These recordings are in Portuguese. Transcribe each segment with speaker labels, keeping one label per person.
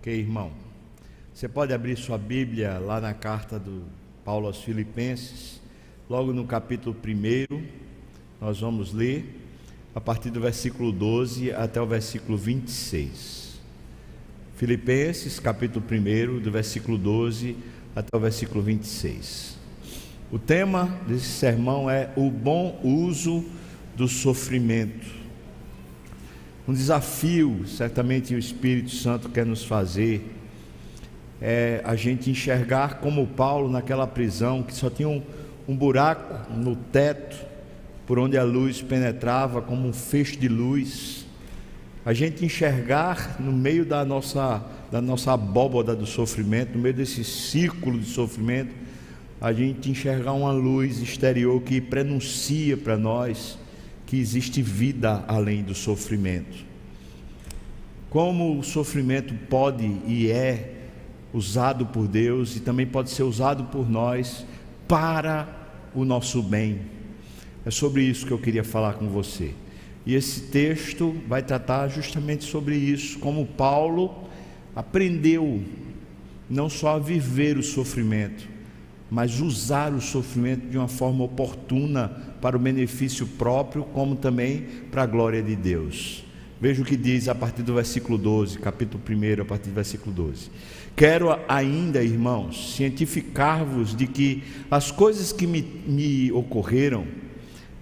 Speaker 1: Ok, irmão? Você pode abrir sua Bíblia lá na carta do Paulo aos Filipenses, logo no capítulo 1, nós vamos ler a partir do versículo 12 até o versículo 26. Filipenses, capítulo 1, do versículo 12 até o versículo 26. O tema desse sermão é o bom uso do sofrimento. Um desafio, certamente o Espírito Santo quer nos fazer, é a gente enxergar como Paulo naquela prisão, que só tinha um, um buraco no teto, por onde a luz penetrava como um feixe de luz. A gente enxergar no meio da nossa, da nossa abóboda do sofrimento, no meio desse círculo de sofrimento, a gente enxergar uma luz exterior que prenuncia para nós que existe vida além do sofrimento. Como o sofrimento pode e é usado por Deus e também pode ser usado por nós para o nosso bem. É sobre isso que eu queria falar com você. E esse texto vai tratar justamente sobre isso, como Paulo aprendeu não só a viver o sofrimento, mas usar o sofrimento de uma forma oportuna para o benefício próprio, como também para a glória de Deus. Veja o que diz a partir do versículo 12, capítulo 1, a partir do versículo 12. Quero ainda, irmãos, cientificar-vos de que as coisas que me, me ocorreram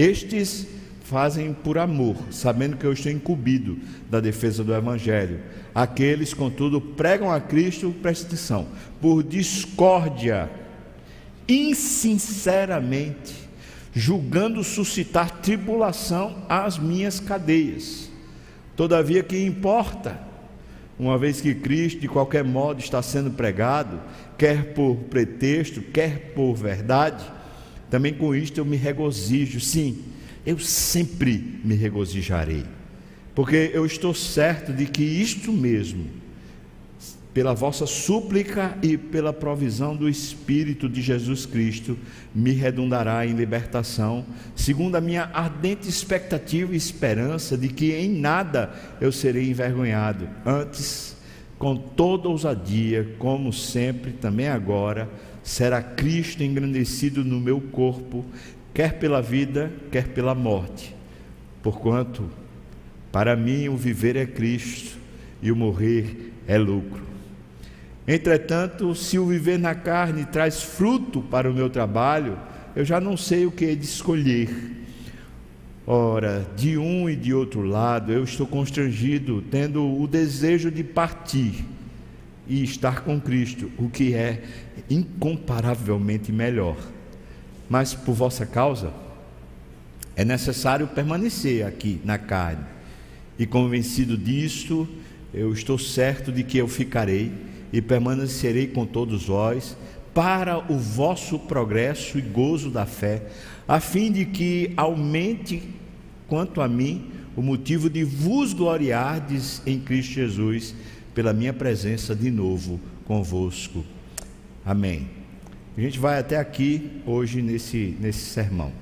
Speaker 1: Estes fazem por amor, sabendo que eu estou incumbido da defesa do Evangelho. Aqueles, contudo, pregam a Cristo, presta atenção, por discórdia, insinceramente, julgando suscitar tribulação às minhas cadeias. Todavia, que importa? uma vez que Cristo, de qualquer modo, está sendo pregado, quer por pretexto, quer por verdade, também com isto eu me regozijo, sim, eu sempre me regozijarei, porque eu estou certo de que isto mesmo pela vossa súplica e pela provisão do Espírito de Jesus Cristo, me redundará em libertação, segundo a minha ardente expectativa e esperança de que em nada eu serei envergonhado, antes, com toda ousadia, como sempre, também agora, será Cristo engrandecido no meu corpo, quer pela vida, quer pela morte. Porquanto, para mim o viver é Cristo e o morrer é lucro. Entretanto, se o viver na carne traz fruto para o meu trabalho, eu já não sei o que é de escolher. Ora, de um e de outro lado, eu estou constrangido, tendo o desejo de partir e estar com Cristo, o que é incomparavelmente melhor. Mas por vossa causa, é necessário permanecer aqui na carne. E convencido disto, eu estou certo de que eu ficarei e permanecerei com todos vós, para o vosso progresso e gozo da fé, a fim de que aumente, quanto a mim, o motivo de vos gloriardes em Cristo Jesus, pela minha presença de novo convosco. Amém. A gente vai até aqui hoje nesse, nesse sermão.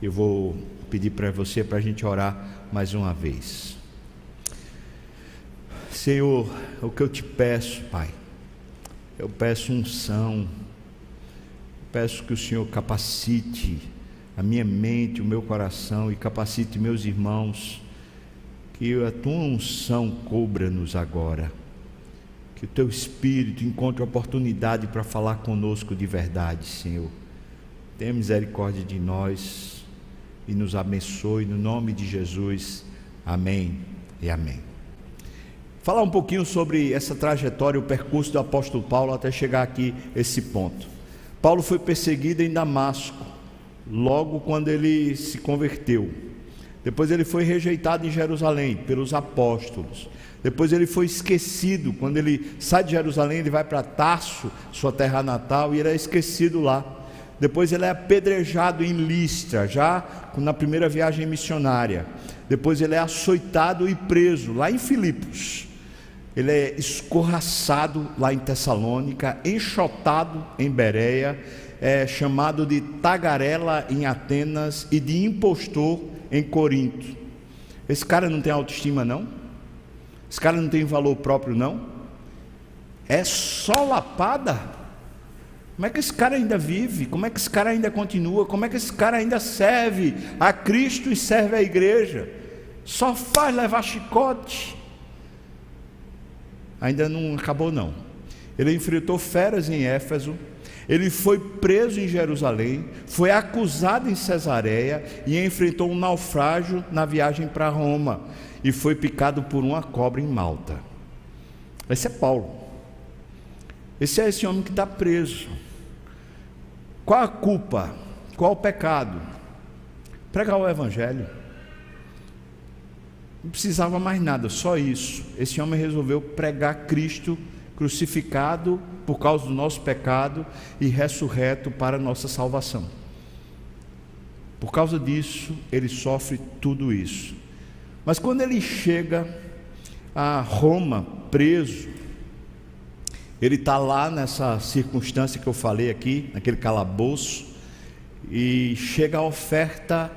Speaker 1: Eu vou pedir para você para a gente orar mais uma vez. Senhor, o que eu te peço, Pai, eu peço unção, peço que o Senhor capacite a minha mente, o meu coração e capacite meus irmãos, que a tua unção cobra-nos agora, que o teu Espírito encontre oportunidade para falar conosco de verdade, Senhor. Tenha misericórdia de nós e nos abençoe no nome de Jesus. Amém e amém. Falar um pouquinho sobre essa trajetória, o percurso do apóstolo Paulo até chegar aqui esse ponto. Paulo foi perseguido em Damasco, logo quando ele se converteu. Depois ele foi rejeitado em Jerusalém pelos apóstolos. Depois ele foi esquecido. Quando ele sai de Jerusalém, ele vai para Tarso, sua terra natal, e ele é esquecido lá. Depois ele é apedrejado em Listra, já na primeira viagem missionária. Depois ele é açoitado e preso lá em Filipos. Ele é escorraçado lá em Tessalônica, enxotado em Bereia, é chamado de tagarela em Atenas e de impostor em Corinto. Esse cara não tem autoestima, não? Esse cara não tem valor próprio, não? É só lapada. Como é que esse cara ainda vive? Como é que esse cara ainda continua? Como é que esse cara ainda serve a Cristo e serve a igreja? Só faz levar chicote. Ainda não acabou, não. Ele enfrentou feras em Éfeso, ele foi preso em Jerusalém, foi acusado em Cesareia e enfrentou um naufrágio na viagem para Roma e foi picado por uma cobra em Malta. Esse é Paulo. Esse é esse homem que está preso. Qual a culpa? Qual o pecado? Pregar o Evangelho. Não precisava mais nada, só isso. Esse homem resolveu pregar Cristo crucificado por causa do nosso pecado e ressurreto para a nossa salvação. Por causa disso, ele sofre tudo isso. Mas quando ele chega a Roma, preso, ele está lá nessa circunstância que eu falei aqui, naquele calabouço, e chega a oferta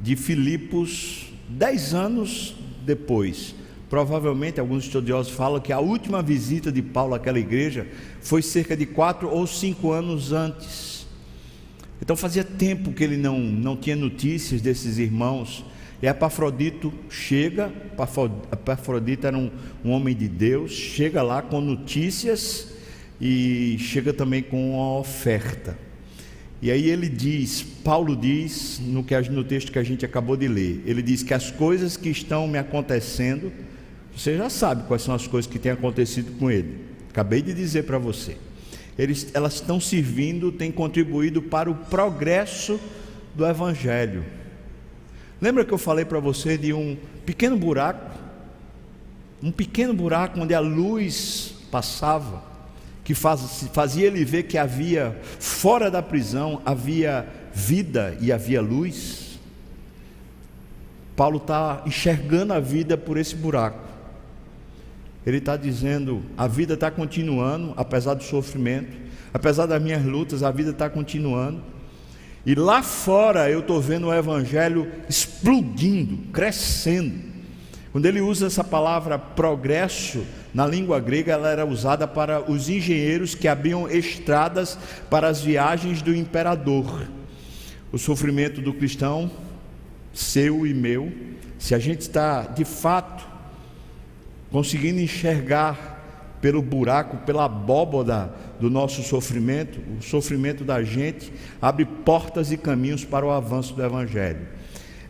Speaker 1: de Filipos dez anos depois. Provavelmente, alguns estudiosos falam que a última visita de Paulo àquela igreja foi cerca de quatro ou cinco anos antes. Então fazia tempo que ele não, não tinha notícias desses irmãos. E Epafrodito chega, Epafrodito era um, um homem de Deus, chega lá com notícias e chega também com uma oferta. E aí ele diz, Paulo diz, no, que, no texto que a gente acabou de ler, ele diz que as coisas que estão me acontecendo, você já sabe quais são as coisas que têm acontecido com ele. Acabei de dizer para você. Eles, elas estão servindo, têm contribuído para o progresso do Evangelho. Lembra que eu falei para você de um pequeno buraco? Um pequeno buraco onde a luz passava, que faz, fazia ele ver que havia, fora da prisão, havia vida e havia luz. Paulo está enxergando a vida por esse buraco. Ele está dizendo: a vida está continuando, apesar do sofrimento, apesar das minhas lutas, a vida está continuando. E lá fora eu estou vendo o Evangelho explodindo, crescendo. Quando ele usa essa palavra progresso, na língua grega ela era usada para os engenheiros que abriam estradas para as viagens do imperador. O sofrimento do cristão, seu e meu, se a gente está de fato conseguindo enxergar pelo buraco, pela abóboda do nosso sofrimento, o sofrimento da gente abre portas e caminhos para o avanço do Evangelho.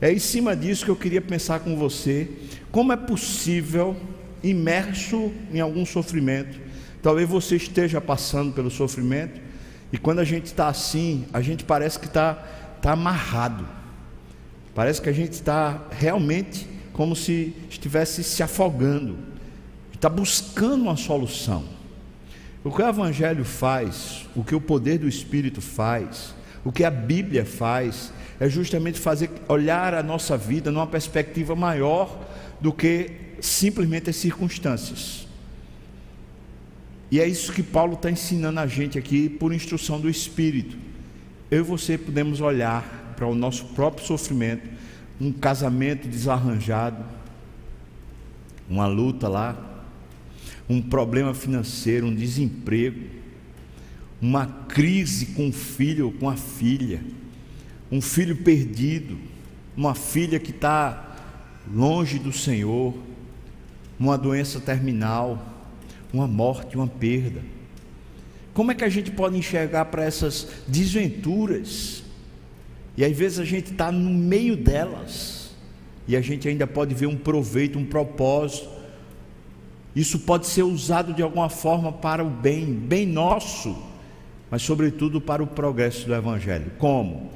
Speaker 1: É em cima disso que eu queria pensar com você, como é possível, imerso em algum sofrimento, talvez você esteja passando pelo sofrimento, e quando a gente está assim, a gente parece que está tá amarrado, parece que a gente está realmente como se estivesse se afogando está buscando uma solução. O que o Evangelho faz, o que o poder do Espírito faz, o que a Bíblia faz, é justamente fazer olhar a nossa vida numa perspectiva maior do que simplesmente as circunstâncias. E é isso que Paulo está ensinando a gente aqui por instrução do Espírito. Eu e você podemos olhar para o nosso próprio sofrimento, um casamento desarranjado, uma luta lá, um problema financeiro, um desemprego, uma crise com o filho ou com a filha, um filho perdido, uma filha que está longe do Senhor, uma doença terminal, uma morte, uma perda. Como é que a gente pode enxergar para essas desventuras? E às vezes a gente está no meio delas, e a gente ainda pode ver um proveito, um propósito, isso pode ser usado de alguma forma para o bem, bem nosso, mas sobretudo para o progresso do Evangelho. Como?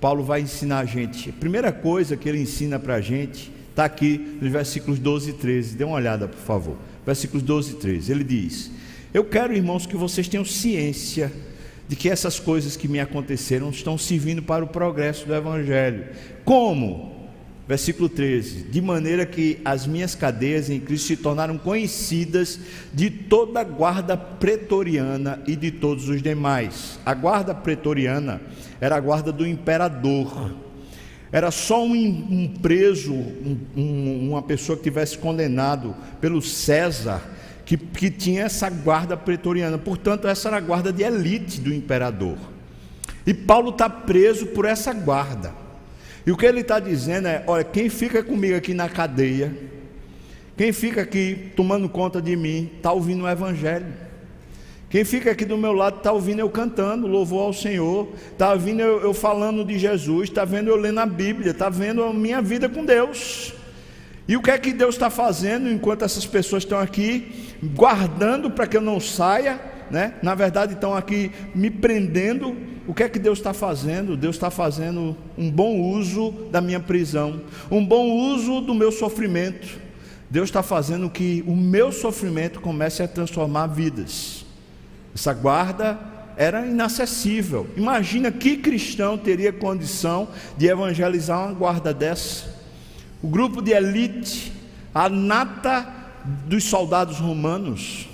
Speaker 1: Paulo vai ensinar a gente. A primeira coisa que ele ensina para a gente Está aqui nos versículos 12 e 13. Dê uma olhada, por favor. Versículos 12 e 13. Ele diz: Eu quero, irmãos, que vocês tenham ciência de que essas coisas que me aconteceram estão servindo para o progresso do Evangelho. Como? Versículo 13: De maneira que as minhas cadeias em Cristo se tornaram conhecidas de toda a guarda pretoriana e de todos os demais. A guarda pretoriana era a guarda do imperador. Era só um, um preso, um, um, uma pessoa que tivesse condenado pelo César que, que tinha essa guarda pretoriana. Portanto, essa era a guarda de elite do imperador. E Paulo está preso por essa guarda. E o que ele está dizendo é: olha, quem fica comigo aqui na cadeia, quem fica aqui tomando conta de mim, está ouvindo o Evangelho. Quem fica aqui do meu lado está ouvindo eu cantando, louvor ao Senhor, está ouvindo eu, eu falando de Jesus, está vendo eu lendo a Bíblia, está vendo a minha vida com Deus. E o que é que Deus está fazendo enquanto essas pessoas estão aqui, guardando para que eu não saia, né? Na verdade, estão aqui me prendendo. O que é que Deus está fazendo? Deus está fazendo um bom uso da minha prisão, um bom uso do meu sofrimento. Deus está fazendo que o meu sofrimento comece a transformar vidas. Essa guarda era inacessível. Imagina que cristão teria condição de evangelizar uma guarda dessa o grupo de elite, a nata dos soldados romanos,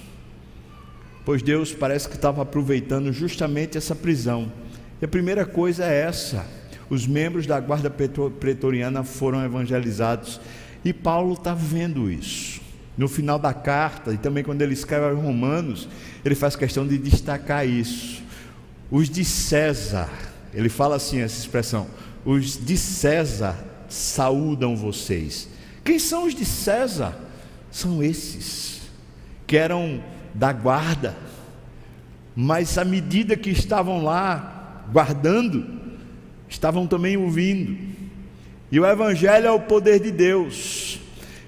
Speaker 1: pois Deus parece que estava aproveitando justamente essa prisão. E a primeira coisa é essa: os membros da guarda pretoriana foram evangelizados, e Paulo está vendo isso. No final da carta, e também quando ele escreve aos Romanos, ele faz questão de destacar isso. Os de César, ele fala assim essa expressão: os de César saúdam vocês. Quem são os de César? São esses que eram da guarda, mas à medida que estavam lá guardando, estavam também ouvindo. E o Evangelho é o poder de Deus.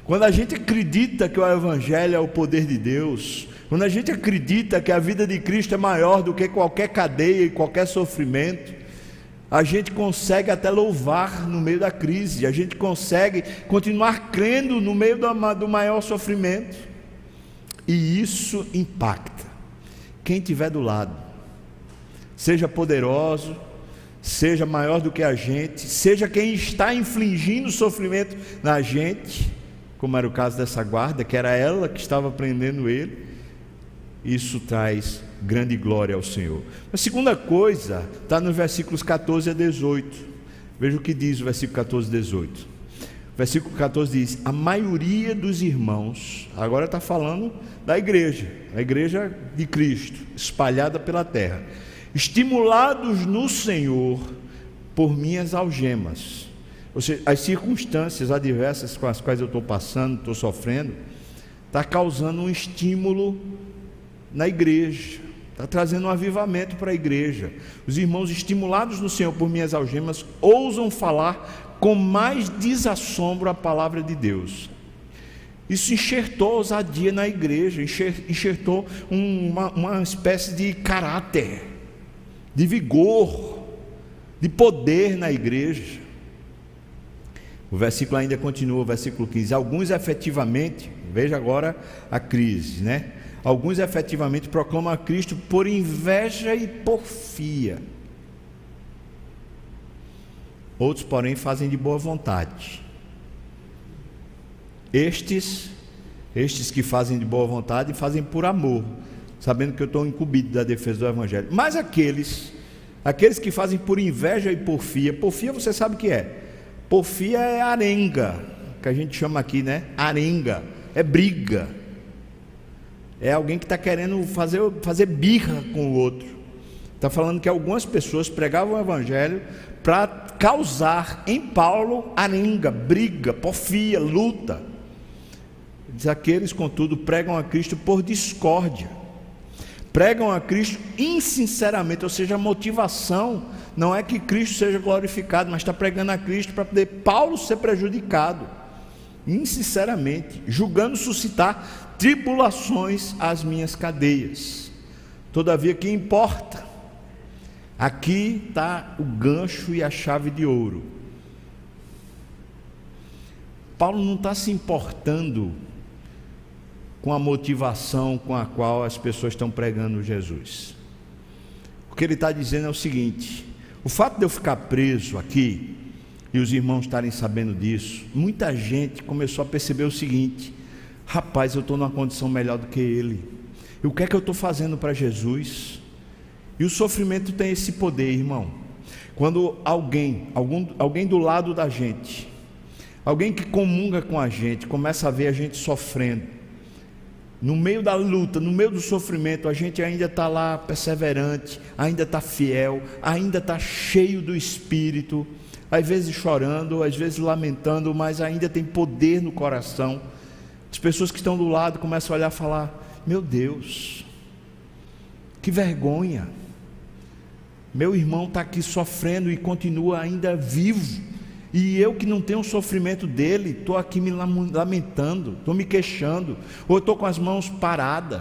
Speaker 1: Quando a gente acredita que o Evangelho é o poder de Deus, quando a gente acredita que a vida de Cristo é maior do que qualquer cadeia e qualquer sofrimento, a gente consegue até louvar no meio da crise, a gente consegue continuar crendo no meio do maior sofrimento, e isso impacta quem estiver do lado, seja poderoso, seja maior do que a gente, seja quem está infligindo sofrimento na gente, como era o caso dessa guarda, que era ela que estava prendendo ele, isso traz grande glória ao Senhor. A segunda coisa está nos versículos 14 a 18. Veja o que diz o versículo 14 e 18. Versículo 14 diz: A maioria dos irmãos, agora está falando da igreja, a igreja de Cristo, espalhada pela terra, estimulados no Senhor por minhas algemas. Ou seja, as circunstâncias adversas com as quais eu estou passando, estou sofrendo, está causando um estímulo na igreja. Está trazendo um avivamento para a igreja. Os irmãos, estimulados no Senhor por minhas algemas, ousam falar com mais desassombro a palavra de Deus. Isso enxertou ousadia na igreja, enxertou uma, uma espécie de caráter, de vigor, de poder na igreja. O versículo ainda continua, o versículo 15. Alguns efetivamente, veja agora a crise, né? Alguns efetivamente proclamam a Cristo por inveja e porfia. Outros, porém, fazem de boa vontade. Estes, estes que fazem de boa vontade, fazem por amor, sabendo que eu estou incumbido da defesa do Evangelho. Mas aqueles, aqueles que fazem por inveja e porfia, porfia você sabe o que é? Porfia é arenga, que a gente chama aqui, né? Arenga, é briga é alguém que está querendo fazer, fazer birra com o outro. Está falando que algumas pessoas pregavam o evangelho para causar em Paulo arenga, briga, porfia, luta. Diz aqueles, contudo, pregam a Cristo por discórdia. Pregam a Cristo insinceramente, ou seja, a motivação não é que Cristo seja glorificado, mas está pregando a Cristo para poder Paulo ser prejudicado, insinceramente, julgando suscitar tribulações às minhas cadeias. Todavia, que importa? Aqui está o gancho e a chave de ouro. Paulo não está se importando com a motivação com a qual as pessoas estão pregando Jesus. O que ele está dizendo é o seguinte: o fato de eu ficar preso aqui e os irmãos estarem sabendo disso, muita gente começou a perceber o seguinte: rapaz, eu estou numa condição melhor do que ele. E o que é que eu estou fazendo para Jesus? E o sofrimento tem esse poder, irmão. Quando alguém, algum, alguém do lado da gente, alguém que comunga com a gente, começa a ver a gente sofrendo, no meio da luta, no meio do sofrimento, a gente ainda está lá perseverante, ainda está fiel, ainda está cheio do Espírito, às vezes chorando, às vezes lamentando, mas ainda tem poder no coração. As pessoas que estão do lado começam a olhar e falar: Meu Deus, que vergonha, meu irmão está aqui sofrendo e continua ainda vivo e eu que não tenho o sofrimento dele, estou aqui me lamentando, estou me queixando, ou estou com as mãos paradas.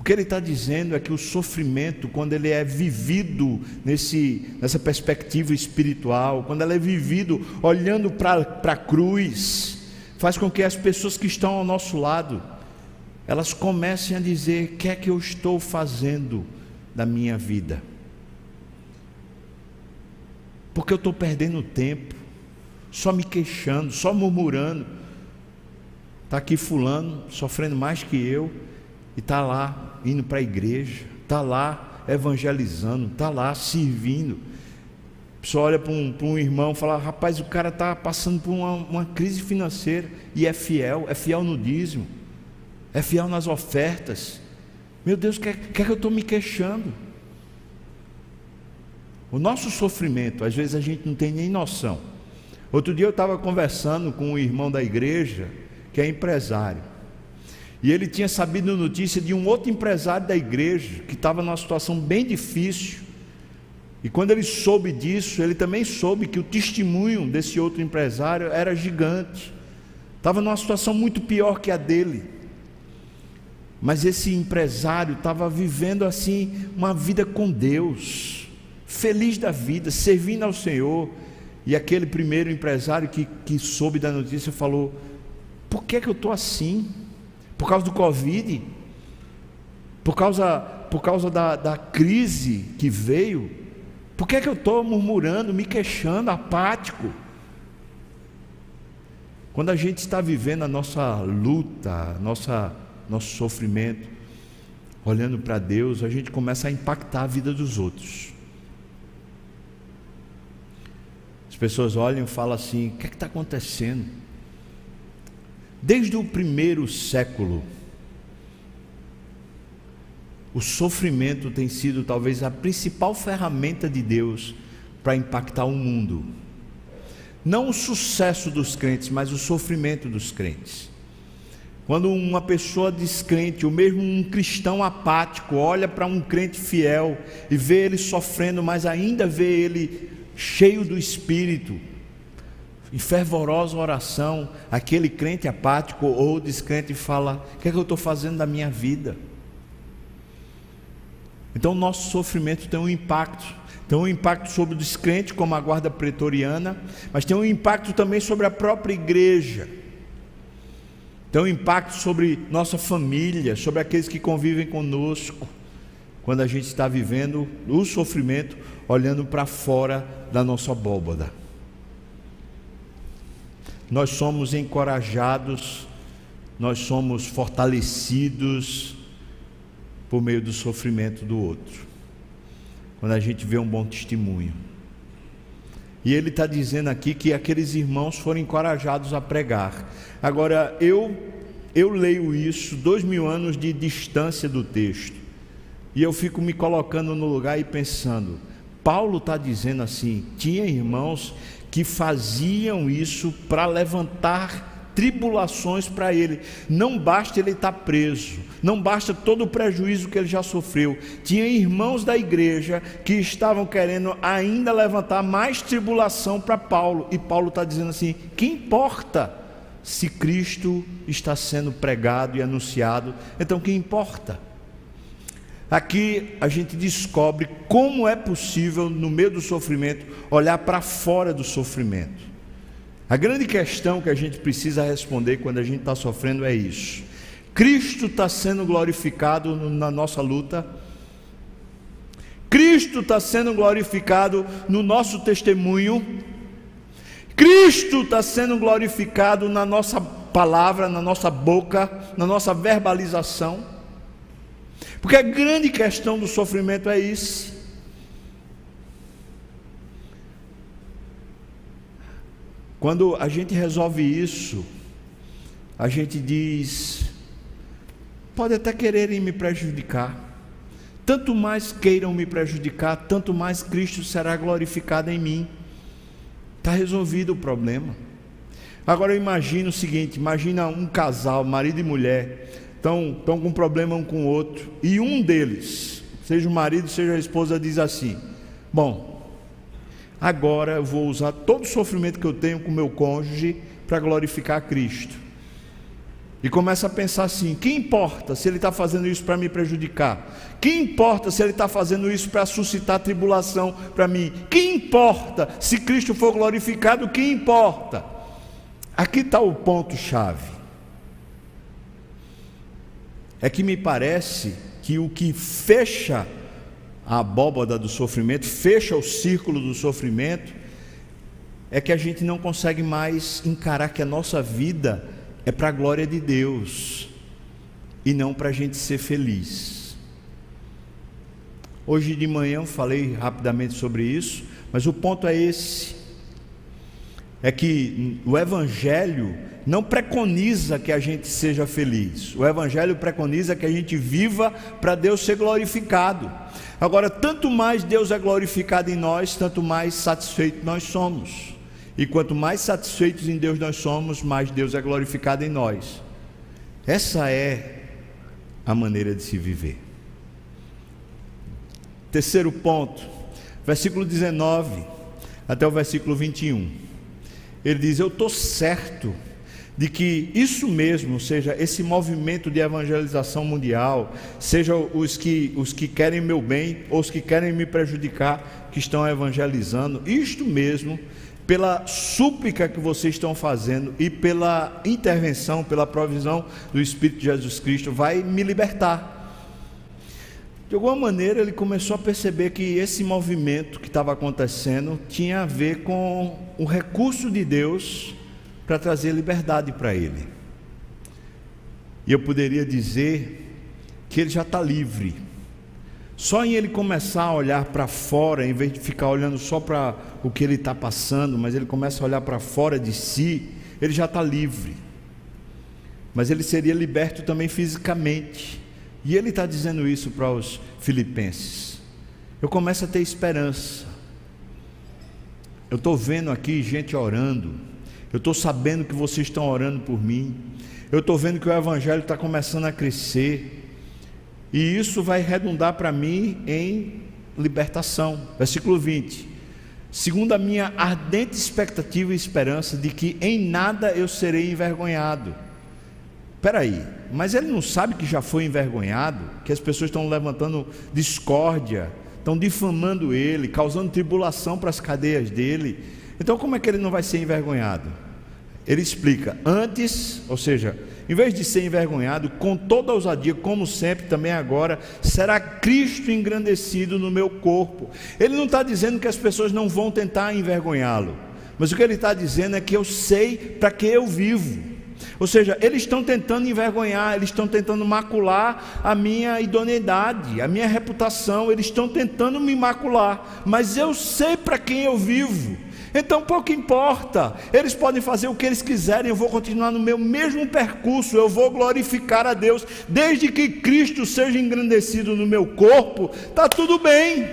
Speaker 1: O que ele está dizendo é que o sofrimento, quando ele é vivido nesse, nessa perspectiva espiritual, quando ele é vivido olhando para a cruz, faz com que as pessoas que estão ao nosso lado, elas comecem a dizer: o que é que eu estou fazendo da minha vida? porque eu estou perdendo tempo, só me queixando, só murmurando. Está aqui fulano sofrendo mais que eu, e está lá indo para a igreja, está lá evangelizando, está lá servindo. Pessoa olha para um, um irmão e fala: rapaz, o cara está passando por uma, uma, crise financeira e é fiel, é fiel no dízimo, é fiel nas ofertas. Meu Deus, o que, é, que que eu estou me queixando? O nosso sofrimento, às vezes a gente não tem nem noção. Outro dia eu estava conversando com um irmão da igreja, que é empresário. E ele tinha sabido notícia de um outro empresário da igreja, que estava numa situação bem difícil. E quando ele soube disso, ele também soube que o testemunho desse outro empresário era gigante. Estava numa situação muito pior que a dele. Mas esse empresário estava vivendo assim uma vida com Deus feliz da vida, servindo ao Senhor. E aquele primeiro empresário que, que soube da notícia falou: Por que, que eu estou assim? Por causa do Covid? Por causa, por causa da, da crise que veio? Por que, que eu estou murmurando, me queixando, apático? Quando a gente está vivendo a nossa luta, nossa, nosso sofrimento, olhando para Deus, a gente começa a impactar a vida dos outros. pessoas olham e falam assim: o que é está acontecendo? Desde o primeiro século, o sofrimento tem sido talvez a principal ferramenta de Deus para impactar o mundo. Não o sucesso dos crentes, mas o sofrimento dos crentes. Quando uma pessoa descrente, ou mesmo um cristão apático, olha para um crente fiel e vê ele sofrendo, mas ainda vê ele cheio do Espírito, em fervorosa oração, aquele crente apático ou descrente fala: O que é que eu estou fazendo da minha vida? Então, nosso sofrimento tem um impacto. Tem um impacto sobre o descrente, como a guarda pretoriana, mas tem um impacto também sobre a própria igreja. Um impacto sobre nossa família, sobre aqueles que convivem conosco, quando a gente está vivendo o sofrimento olhando para fora da nossa abóboda. Nós somos encorajados, nós somos fortalecidos por meio do sofrimento do outro, quando a gente vê um bom testemunho. E ele está dizendo aqui que aqueles irmãos foram encorajados a pregar. Agora, eu, eu leio isso, dois mil anos de distância do texto, e eu fico me colocando no lugar e pensando: Paulo está dizendo assim: tinha irmãos que faziam isso para levantar tribulações para ele. Não basta ele estar tá preso, não basta todo o prejuízo que ele já sofreu. Tinha irmãos da igreja que estavam querendo ainda levantar mais tribulação para Paulo. E Paulo está dizendo assim: que importa se Cristo está sendo pregado e anunciado? Então, que importa? Aqui a gente descobre como é possível, no meio do sofrimento, olhar para fora do sofrimento. A grande questão que a gente precisa responder quando a gente está sofrendo é isso: Cristo está sendo glorificado na nossa luta? Cristo está sendo glorificado no nosso testemunho? Cristo está sendo glorificado na nossa palavra, na nossa boca, na nossa verbalização? Porque a grande questão do sofrimento é isso. Quando a gente resolve isso, a gente diz: pode até quererem me prejudicar, tanto mais queiram me prejudicar, tanto mais Cristo será glorificado em mim. Está resolvido o problema. Agora eu imagino o seguinte: imagina um casal, marido e mulher, estão, com um problema um com o outro, e um deles, seja o marido, seja a esposa, diz assim: Bom, agora eu vou usar todo o sofrimento que eu tenho com meu cônjuge para glorificar Cristo. E começa a pensar assim: que importa se ele está fazendo isso para me prejudicar? Que importa se ele está fazendo isso para suscitar tribulação para mim? Que importa se Cristo for glorificado? Que importa? Aqui está o ponto-chave. É que me parece que o que fecha a abóbada do sofrimento, fecha o círculo do sofrimento, é que a gente não consegue mais encarar que a nossa vida é para a glória de Deus e não para a gente ser feliz. Hoje de manhã falei rapidamente sobre isso, mas o ponto é esse: é que o Evangelho não preconiza que a gente seja feliz, o Evangelho preconiza que a gente viva para Deus ser glorificado. Agora, tanto mais Deus é glorificado em nós, tanto mais satisfeitos nós somos. E quanto mais satisfeitos em Deus nós somos, mais Deus é glorificado em nós. Essa é a maneira de se viver. Terceiro ponto, versículo 19 até o versículo 21. Ele diz: Eu estou certo de que isso mesmo, seja esse movimento de evangelização mundial, seja os que, os que querem meu bem ou os que querem me prejudicar, que estão evangelizando, isto mesmo, pela súplica que vocês estão fazendo e pela intervenção, pela provisão do Espírito de Jesus Cristo, vai me libertar. De alguma maneira ele começou a perceber que esse movimento que estava acontecendo tinha a ver com o recurso de Deus para trazer liberdade para ele. E eu poderia dizer que ele já está livre. Só em ele começar a olhar para fora, em vez de ficar olhando só para o que ele está passando, mas ele começa a olhar para fora de si, ele já está livre. Mas ele seria liberto também fisicamente. E ele está dizendo isso para os filipenses. Eu começo a ter esperança. Eu estou vendo aqui gente orando eu estou sabendo que vocês estão orando por mim. Eu estou vendo que o Evangelho está começando a crescer. E isso vai redundar para mim em libertação. Versículo 20. Segundo a minha ardente expectativa e esperança de que em nada eu serei envergonhado. Espera aí, mas ele não sabe que já foi envergonhado, que as pessoas estão levantando discórdia, estão difamando ele, causando tribulação para as cadeias dele. Então, como é que ele não vai ser envergonhado? Ele explica: antes, ou seja, em vez de ser envergonhado, com toda ousadia, como sempre, também agora, será Cristo engrandecido no meu corpo. Ele não está dizendo que as pessoas não vão tentar envergonhá-lo, mas o que ele está dizendo é que eu sei para que eu vivo. Ou seja, eles estão tentando envergonhar, eles estão tentando macular a minha idoneidade, a minha reputação, eles estão tentando me macular, mas eu sei para quem eu vivo. Então pouco importa, eles podem fazer o que eles quiserem, eu vou continuar no meu mesmo percurso, eu vou glorificar a Deus, desde que Cristo seja engrandecido no meu corpo, está tudo bem.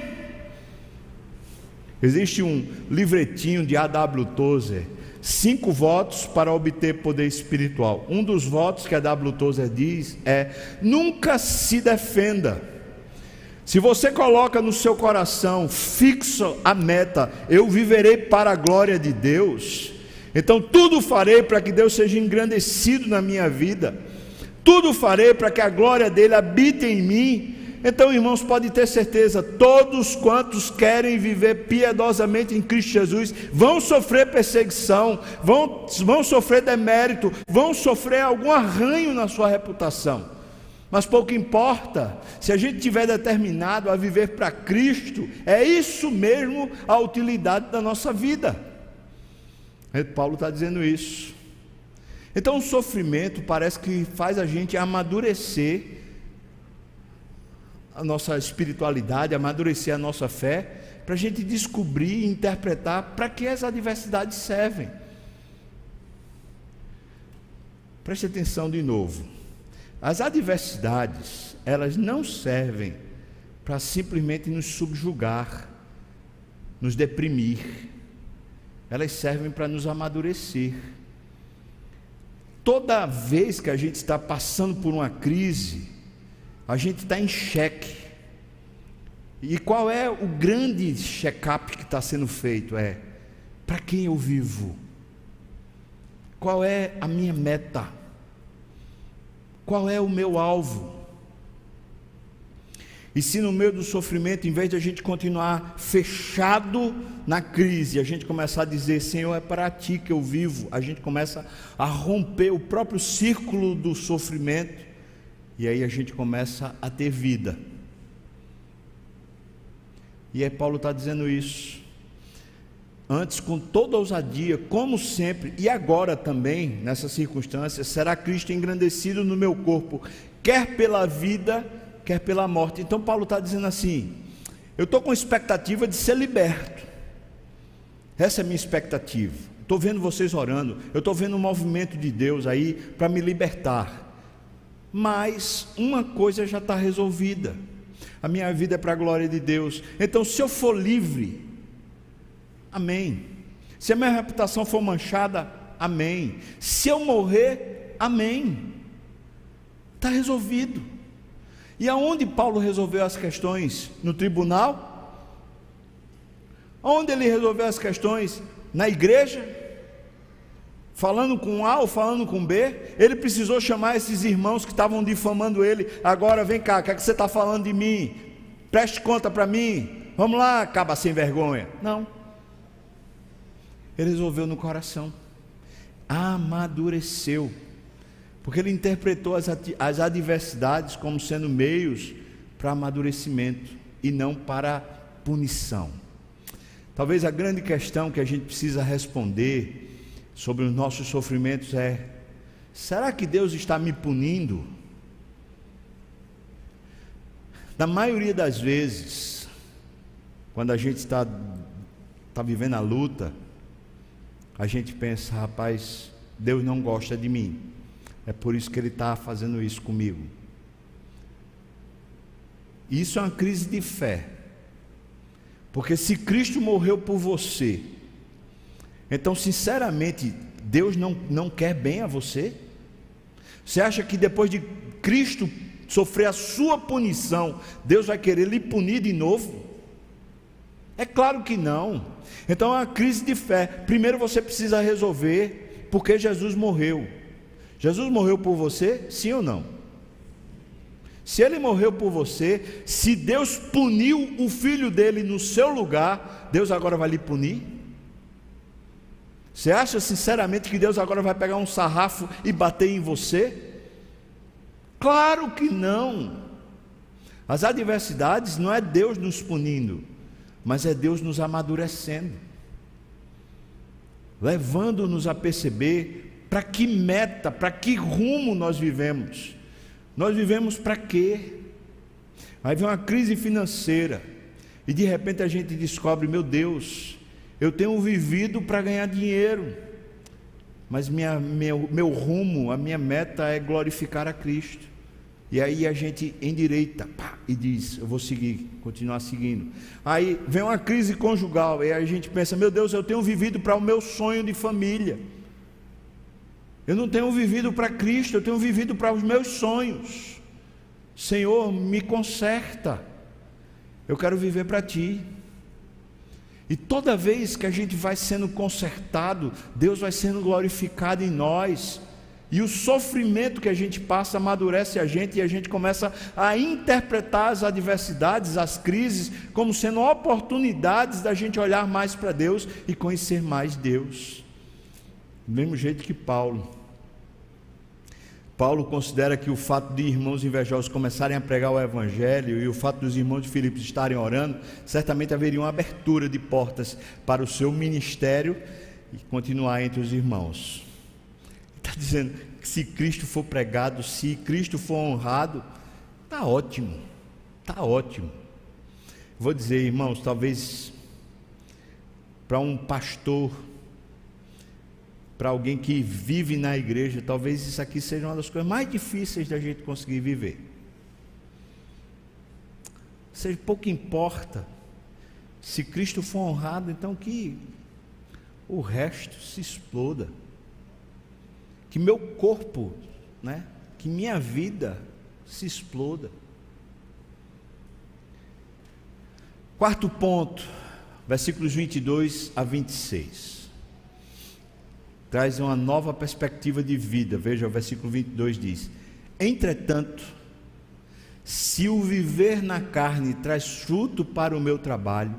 Speaker 1: Existe um livretinho de A.W. Tozer, cinco votos para obter poder espiritual. Um dos votos que A.W. Tozer diz é: nunca se defenda. Se você coloca no seu coração fixo a meta, eu viverei para a glória de Deus, então tudo farei para que Deus seja engrandecido na minha vida, tudo farei para que a glória dele habite em mim. Então, irmãos, pode ter certeza, todos quantos querem viver piedosamente em Cristo Jesus vão sofrer perseguição, vão, vão sofrer demérito, vão sofrer algum arranho na sua reputação. Mas pouco importa, se a gente tiver determinado a viver para Cristo, é isso mesmo a utilidade da nossa vida. Paulo está dizendo isso. Então o sofrimento parece que faz a gente amadurecer a nossa espiritualidade, amadurecer a nossa fé, para a gente descobrir e interpretar para que as adversidades servem. Preste atenção de novo. As adversidades, elas não servem para simplesmente nos subjugar, nos deprimir. Elas servem para nos amadurecer. Toda vez que a gente está passando por uma crise, a gente está em xeque. E qual é o grande check-up que está sendo feito? É para quem eu vivo? Qual é a minha meta? Qual é o meu alvo? E se no meio do sofrimento, em vez de a gente continuar fechado na crise, a gente começar a dizer, Senhor, é para ti que eu vivo, a gente começa a romper o próprio círculo do sofrimento e aí a gente começa a ter vida. E aí Paulo está dizendo isso. Antes, com toda ousadia, como sempre, e agora também, nessas circunstâncias, será Cristo engrandecido no meu corpo, quer pela vida, quer pela morte. Então, Paulo está dizendo assim: eu estou com expectativa de ser liberto. Essa é a minha expectativa. Estou vendo vocês orando, eu estou vendo um movimento de Deus aí para me libertar mas uma coisa já está resolvida. A minha vida é para a glória de Deus. Então, se eu for livre, amém. Se a minha reputação for manchada, amém. Se eu morrer, amém. Está resolvido. E aonde Paulo resolveu as questões? No tribunal? Onde ele resolveu as questões? Na igreja? falando com A ou falando com B, ele precisou chamar esses irmãos que estavam difamando ele. Agora vem cá, o que, é que você está falando de mim? Preste conta para mim. Vamos lá, acaba sem vergonha. Não. Ele resolveu no coração, amadureceu, porque ele interpretou as, as adversidades como sendo meios para amadurecimento e não para punição. Talvez a grande questão que a gente precisa responder sobre os nossos sofrimentos é: será que Deus está me punindo? Na maioria das vezes, quando a gente está, está vivendo a luta, a gente pensa, rapaz, Deus não gosta de mim, é por isso que Ele está fazendo isso comigo. Isso é uma crise de fé, porque se Cristo morreu por você, então, sinceramente, Deus não, não quer bem a você? Você acha que depois de Cristo sofrer a sua punição, Deus vai querer lhe punir de novo? É claro que não. Então é uma crise de fé. Primeiro você precisa resolver porque Jesus morreu. Jesus morreu por você, sim ou não? Se ele morreu por você, se Deus puniu o filho dele no seu lugar, Deus agora vai lhe punir? Você acha sinceramente que Deus agora vai pegar um sarrafo e bater em você? Claro que não. As adversidades não é Deus nos punindo, mas é Deus nos amadurecendo, levando-nos a perceber para que meta, para que rumo nós vivemos. Nós vivemos para quê? Aí vem uma crise financeira, e de repente a gente descobre, meu Deus, eu tenho vivido para ganhar dinheiro, mas minha, meu, meu rumo, a minha meta é glorificar a Cristo. E aí a gente endireita pá, e diz: Eu vou seguir, continuar seguindo. Aí vem uma crise conjugal, e a gente pensa: Meu Deus, eu tenho vivido para o meu sonho de família. Eu não tenho vivido para Cristo, eu tenho vivido para os meus sonhos. Senhor, me conserta. Eu quero viver para Ti. E toda vez que a gente vai sendo consertado, Deus vai sendo glorificado em nós. E o sofrimento que a gente passa amadurece a gente e a gente começa a interpretar as adversidades, as crises, como sendo oportunidades da gente olhar mais para Deus e conhecer mais Deus. Do mesmo jeito que Paulo. Paulo considera que o fato de irmãos invejosos começarem a pregar o Evangelho e o fato dos irmãos de Filipos estarem orando, certamente haveria uma abertura de portas para o seu ministério e continuar entre os irmãos. Está dizendo que se Cristo for pregado, se Cristo for honrado, está ótimo, está ótimo. Vou dizer, irmãos, talvez para um pastor para alguém que vive na igreja, talvez isso aqui seja uma das coisas mais difíceis da gente conseguir viver. Ou seja, pouco importa. Se Cristo for honrado, então que o resto se exploda. Que meu corpo, né, que minha vida se exploda. Quarto ponto, versículos 22 a 26 traz uma nova perspectiva de vida. Veja, o versículo 22 diz: Entretanto, se o viver na carne traz fruto para o meu trabalho,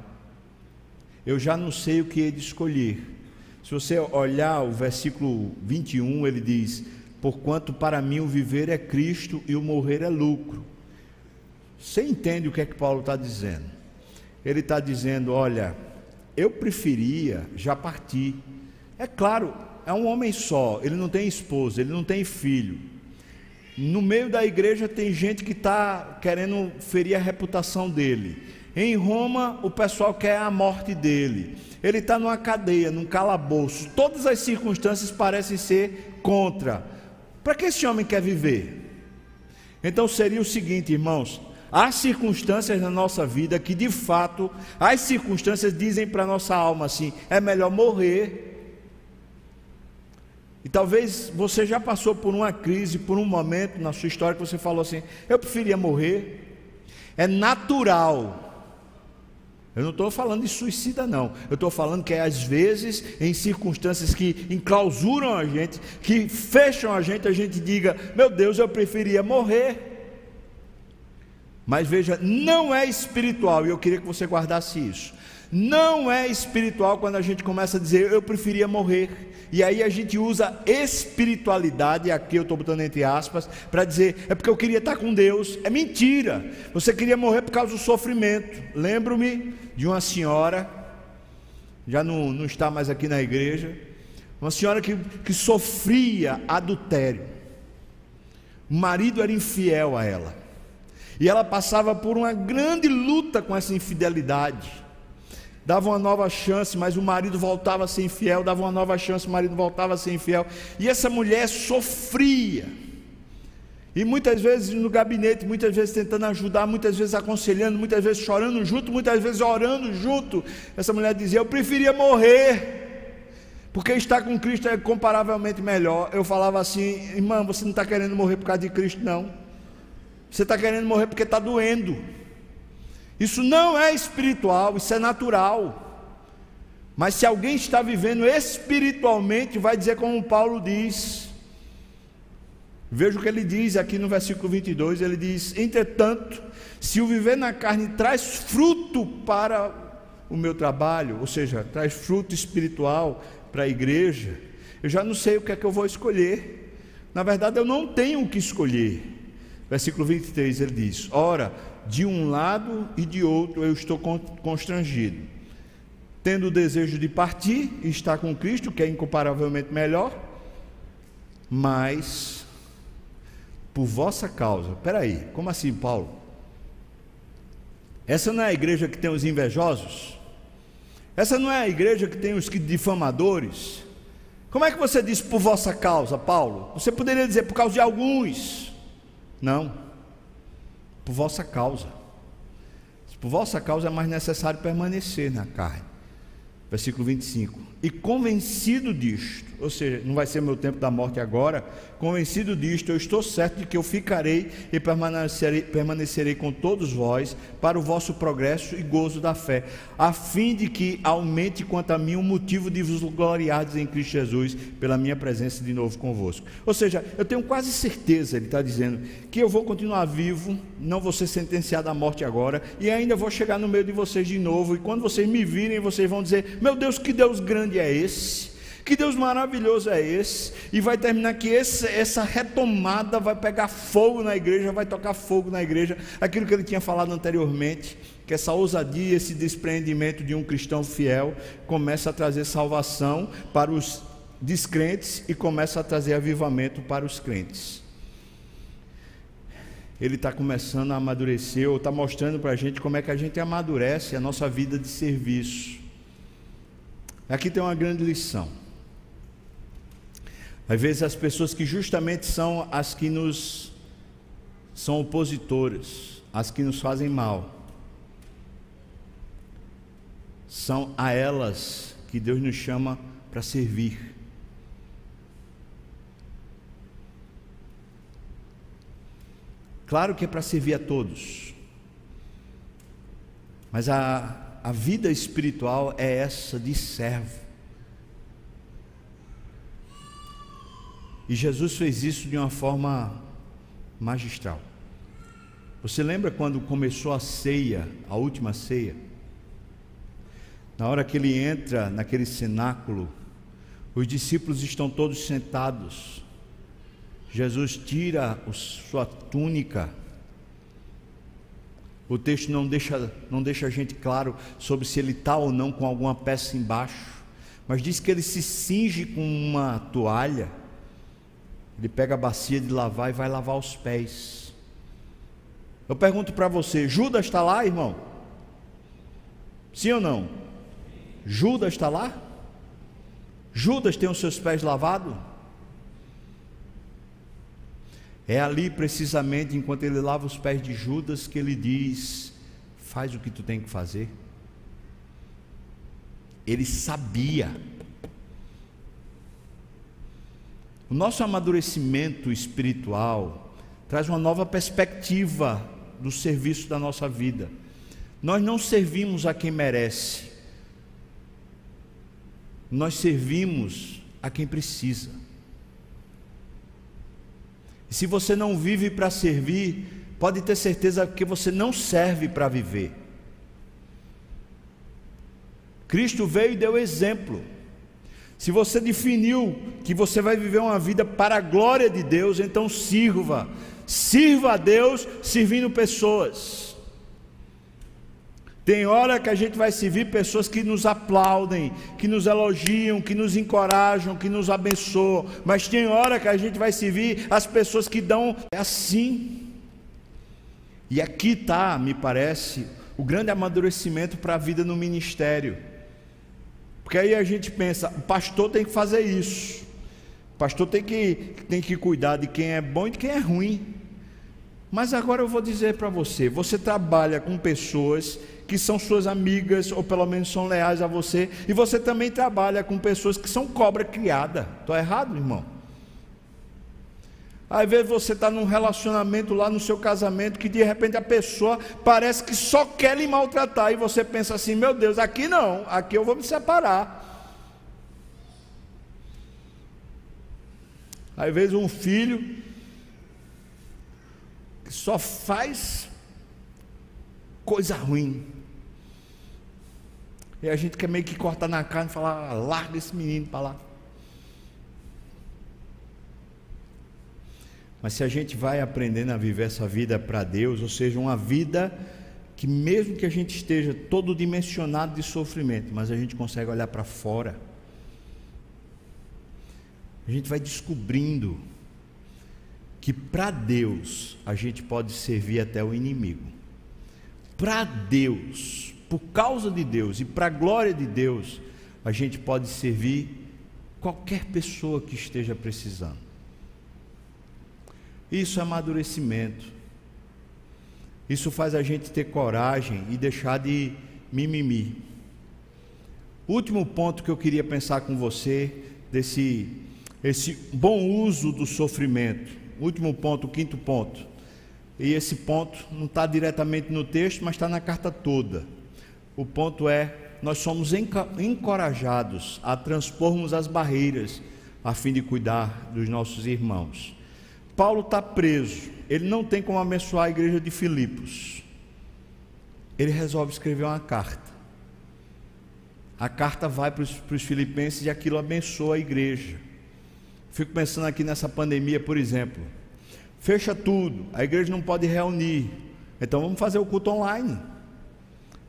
Speaker 1: eu já não sei o que he de escolher. Se você olhar o versículo 21, ele diz: Porquanto para mim o viver é Cristo e o morrer é lucro. Você entende o que é que Paulo está dizendo? Ele está dizendo: Olha, eu preferia já partir. É claro, é um homem só, ele não tem esposa, ele não tem filho. No meio da igreja tem gente que está querendo ferir a reputação dele. Em Roma, o pessoal quer a morte dele. Ele está numa cadeia, num calabouço. Todas as circunstâncias parecem ser contra. Para que esse homem quer viver? Então seria o seguinte, irmãos: há circunstâncias na nossa vida que, de fato, as circunstâncias dizem para nossa alma assim: é melhor morrer e talvez você já passou por uma crise, por um momento na sua história que você falou assim: eu preferia morrer. É natural. Eu não estou falando de suicida, não. Eu estou falando que é, às vezes, em circunstâncias que enclausuram a gente, que fecham a gente, a gente diga: meu Deus, eu preferia morrer. Mas veja, não é espiritual, e eu queria que você guardasse isso. Não é espiritual quando a gente começa a dizer eu preferia morrer. E aí a gente usa espiritualidade, aqui eu estou botando entre aspas, para dizer é porque eu queria estar com Deus. É mentira. Você queria morrer por causa do sofrimento. Lembro-me de uma senhora, já não, não está mais aqui na igreja, uma senhora que, que sofria adultério. O marido era infiel a ela. E ela passava por uma grande luta com essa infidelidade dava uma nova chance, mas o marido voltava a ser infiel, dava uma nova chance, o marido voltava a ser infiel. E essa mulher sofria. E muitas vezes no gabinete, muitas vezes tentando ajudar, muitas vezes aconselhando, muitas vezes chorando junto, muitas vezes orando junto. Essa mulher dizia: Eu preferia morrer, porque estar com Cristo é comparavelmente melhor. Eu falava assim: Irmã, você não está querendo morrer por causa de Cristo, não. Você está querendo morrer porque está doendo. Isso não é espiritual, isso é natural. Mas se alguém está vivendo espiritualmente, vai dizer como Paulo diz. Veja o que ele diz aqui no versículo 22, ele diz: "Entretanto, se o viver na carne traz fruto para o meu trabalho, ou seja, traz fruto espiritual para a igreja, eu já não sei o que é que eu vou escolher. Na verdade, eu não tenho o que escolher. Versículo 23 ele diz: Ora, de um lado e de outro eu estou constrangido. Tendo o desejo de partir e estar com Cristo, que é incomparavelmente melhor, mas por vossa causa. Peraí, como assim, Paulo? Essa não é a igreja que tem os invejosos? Essa não é a igreja que tem os difamadores? Como é que você diz por vossa causa, Paulo? Você poderia dizer por causa de alguns. Não por vossa causa. Por vossa causa é mais necessário permanecer na carne. Versículo 25. E convencido disto, ou seja, não vai ser meu tempo da morte agora, convencido disto, eu estou certo de que eu ficarei e permanecerei, permanecerei com todos vós para o vosso progresso e gozo da fé, a fim de que aumente quanto a mim o motivo de vos gloriardes em Cristo Jesus pela minha presença de novo convosco. Ou seja, eu tenho quase certeza, ele está dizendo, que eu vou continuar vivo, não vou ser sentenciado à morte agora, e ainda vou chegar no meio de vocês de novo, e quando vocês me virem, vocês vão dizer: Meu Deus, que Deus grande é esse? Que Deus maravilhoso é esse? E vai terminar que esse, essa retomada vai pegar fogo na igreja, vai tocar fogo na igreja. Aquilo que ele tinha falado anteriormente, que essa ousadia, esse despreendimento de um cristão fiel começa a trazer salvação para os descrentes e começa a trazer avivamento para os crentes. Ele está começando a amadurecer, ou está mostrando para a gente como é que a gente amadurece a nossa vida de serviço. Aqui tem uma grande lição. Às vezes as pessoas que justamente são as que nos são opositoras, as que nos fazem mal, são a elas que Deus nos chama para servir. Claro que é para servir a todos, mas a, a vida espiritual é essa de servo. E Jesus fez isso de uma forma magistral. Você lembra quando começou a ceia, a última ceia? Na hora que ele entra naquele cenáculo, os discípulos estão todos sentados. Jesus tira sua túnica. O texto não deixa, não deixa a gente claro sobre se ele está ou não com alguma peça embaixo, mas diz que ele se cinge com uma toalha ele pega a bacia de lavar e vai lavar os pés. Eu pergunto para você: Judas está lá, irmão? Sim ou não? Judas está lá? Judas tem os seus pés lavados? É ali precisamente enquanto ele lava os pés de Judas que ele diz: faz o que tu tem que fazer. Ele sabia O nosso amadurecimento espiritual traz uma nova perspectiva do serviço da nossa vida. Nós não servimos a quem merece, nós servimos a quem precisa. Se você não vive para servir, pode ter certeza que você não serve para viver. Cristo veio e deu exemplo. Se você definiu que você vai viver uma vida para a glória de Deus, então sirva. Sirva a Deus servindo pessoas. Tem hora que a gente vai servir pessoas que nos aplaudem, que nos elogiam, que nos encorajam, que nos abençoam. Mas tem hora que a gente vai servir as pessoas que dão é assim. E aqui está, me parece, o grande amadurecimento para a vida no ministério. Porque aí a gente pensa, o pastor tem que fazer isso. O pastor tem que, tem que cuidar de quem é bom e de quem é ruim. Mas agora eu vou dizer para você: você trabalha com pessoas que são suas amigas, ou pelo menos são leais a você, e você também trabalha com pessoas que são cobra criada. Estou errado, irmão? Às vezes você está num relacionamento lá no seu casamento que de repente a pessoa parece que só quer lhe maltratar e você pensa assim: meu Deus, aqui não, aqui eu vou me separar. Às vezes um filho que só faz coisa ruim. E a gente quer meio que cortar na carne e falar: larga esse menino para lá. Mas se a gente vai aprendendo a viver essa vida para Deus, ou seja, uma vida que mesmo que a gente esteja todo dimensionado de sofrimento, mas a gente consegue olhar para fora, a gente vai descobrindo que para Deus a gente pode servir até o inimigo. Para Deus, por causa de Deus e para a glória de Deus, a gente pode servir qualquer pessoa que esteja precisando. Isso é amadurecimento. Isso faz a gente ter coragem e deixar de mimimi. Último ponto que eu queria pensar com você, desse esse bom uso do sofrimento. Último ponto, quinto ponto. E esse ponto não está diretamente no texto, mas está na carta toda. O ponto é: nós somos encorajados a transpormos as barreiras a fim de cuidar dos nossos irmãos. Paulo está preso, ele não tem como abençoar a igreja de Filipos. Ele resolve escrever uma carta. A carta vai para os, filipenses e aquilo abençoa a igreja. Fico pensando aqui nessa pandemia, por exemplo. Fecha tudo, a igreja não pode reunir. Então vamos fazer o culto online.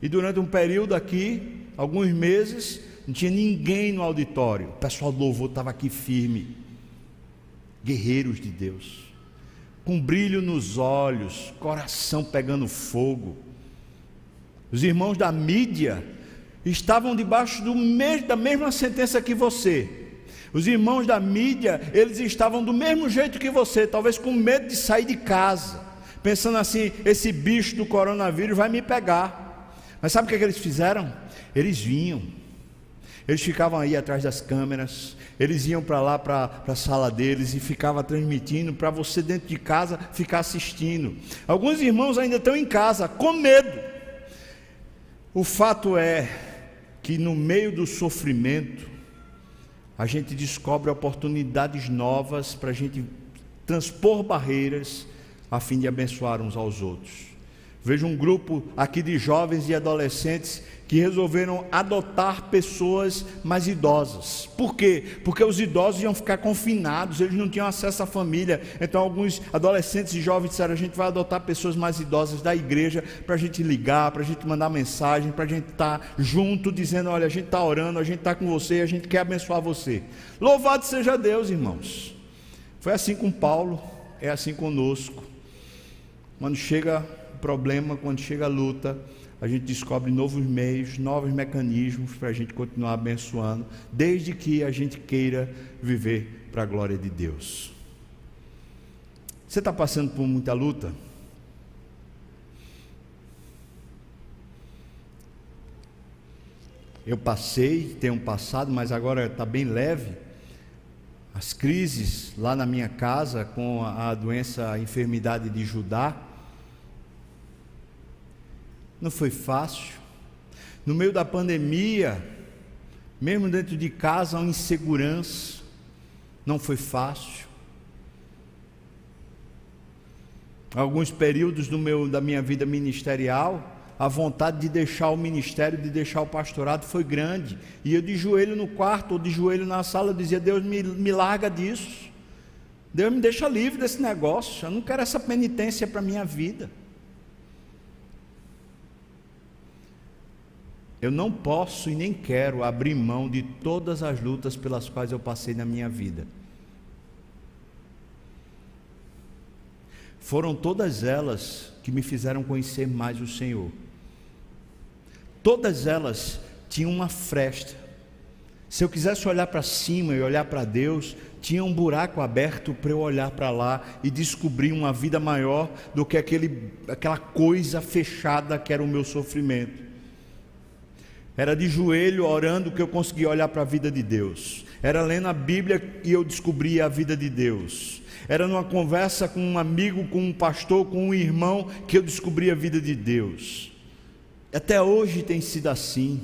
Speaker 1: E durante um período aqui, alguns meses, não tinha ninguém no auditório. O pessoal do louvor estava aqui firme. Guerreiros de Deus. Com brilho nos olhos, coração pegando fogo. Os irmãos da mídia estavam debaixo mesmo, da mesma sentença que você. Os irmãos da mídia, eles estavam do mesmo jeito que você, talvez com medo de sair de casa, pensando assim: esse bicho do coronavírus vai me pegar. Mas sabe o que, é que eles fizeram? Eles vinham, eles ficavam aí atrás das câmeras, eles iam para lá, para a sala deles e ficavam transmitindo para você dentro de casa ficar assistindo. Alguns irmãos ainda estão em casa com medo. O fato é que no meio do sofrimento, a gente descobre oportunidades novas para a gente transpor barreiras a fim de abençoar uns aos outros. Vejo um grupo aqui de jovens e adolescentes que resolveram adotar pessoas mais idosas. Por quê? Porque os idosos iam ficar confinados, eles não tinham acesso à família. Então, alguns adolescentes e jovens disseram: a gente vai adotar pessoas mais idosas da igreja para a gente ligar, para a gente mandar mensagem, para a gente estar tá junto, dizendo: olha, a gente está orando, a gente está com você, a gente quer abençoar você. Louvado seja Deus, irmãos. Foi assim com Paulo, é assim conosco. Quando chega problema, quando chega a luta, a gente descobre novos meios, novos mecanismos para a gente continuar abençoando, desde que a gente queira viver para a glória de Deus. Você está passando por muita luta? Eu passei, tenho passado, mas agora está bem leve. As crises lá na minha casa com a doença, a enfermidade de Judá, não foi fácil. No meio da pandemia, mesmo dentro de casa, uma insegurança, não foi fácil. Alguns períodos do meu, da minha vida ministerial, a vontade de deixar o ministério, de deixar o pastorado foi grande. E eu de joelho no quarto ou de joelho na sala, dizia: Deus me, me larga disso. Deus me deixa livre desse negócio. Eu não quero essa penitência para a minha vida. Eu não posso e nem quero abrir mão de todas as lutas pelas quais eu passei na minha vida. Foram todas elas que me fizeram conhecer mais o Senhor. Todas elas tinham uma fresta. Se eu quisesse olhar para cima e olhar para Deus, tinha um buraco aberto para eu olhar para lá e descobrir uma vida maior do que aquele, aquela coisa fechada que era o meu sofrimento. Era de joelho orando que eu conseguia olhar para a vida de Deus. Era lendo a Bíblia e eu descobria a vida de Deus. Era numa conversa com um amigo, com um pastor, com um irmão que eu descobria a vida de Deus. Até hoje tem sido assim.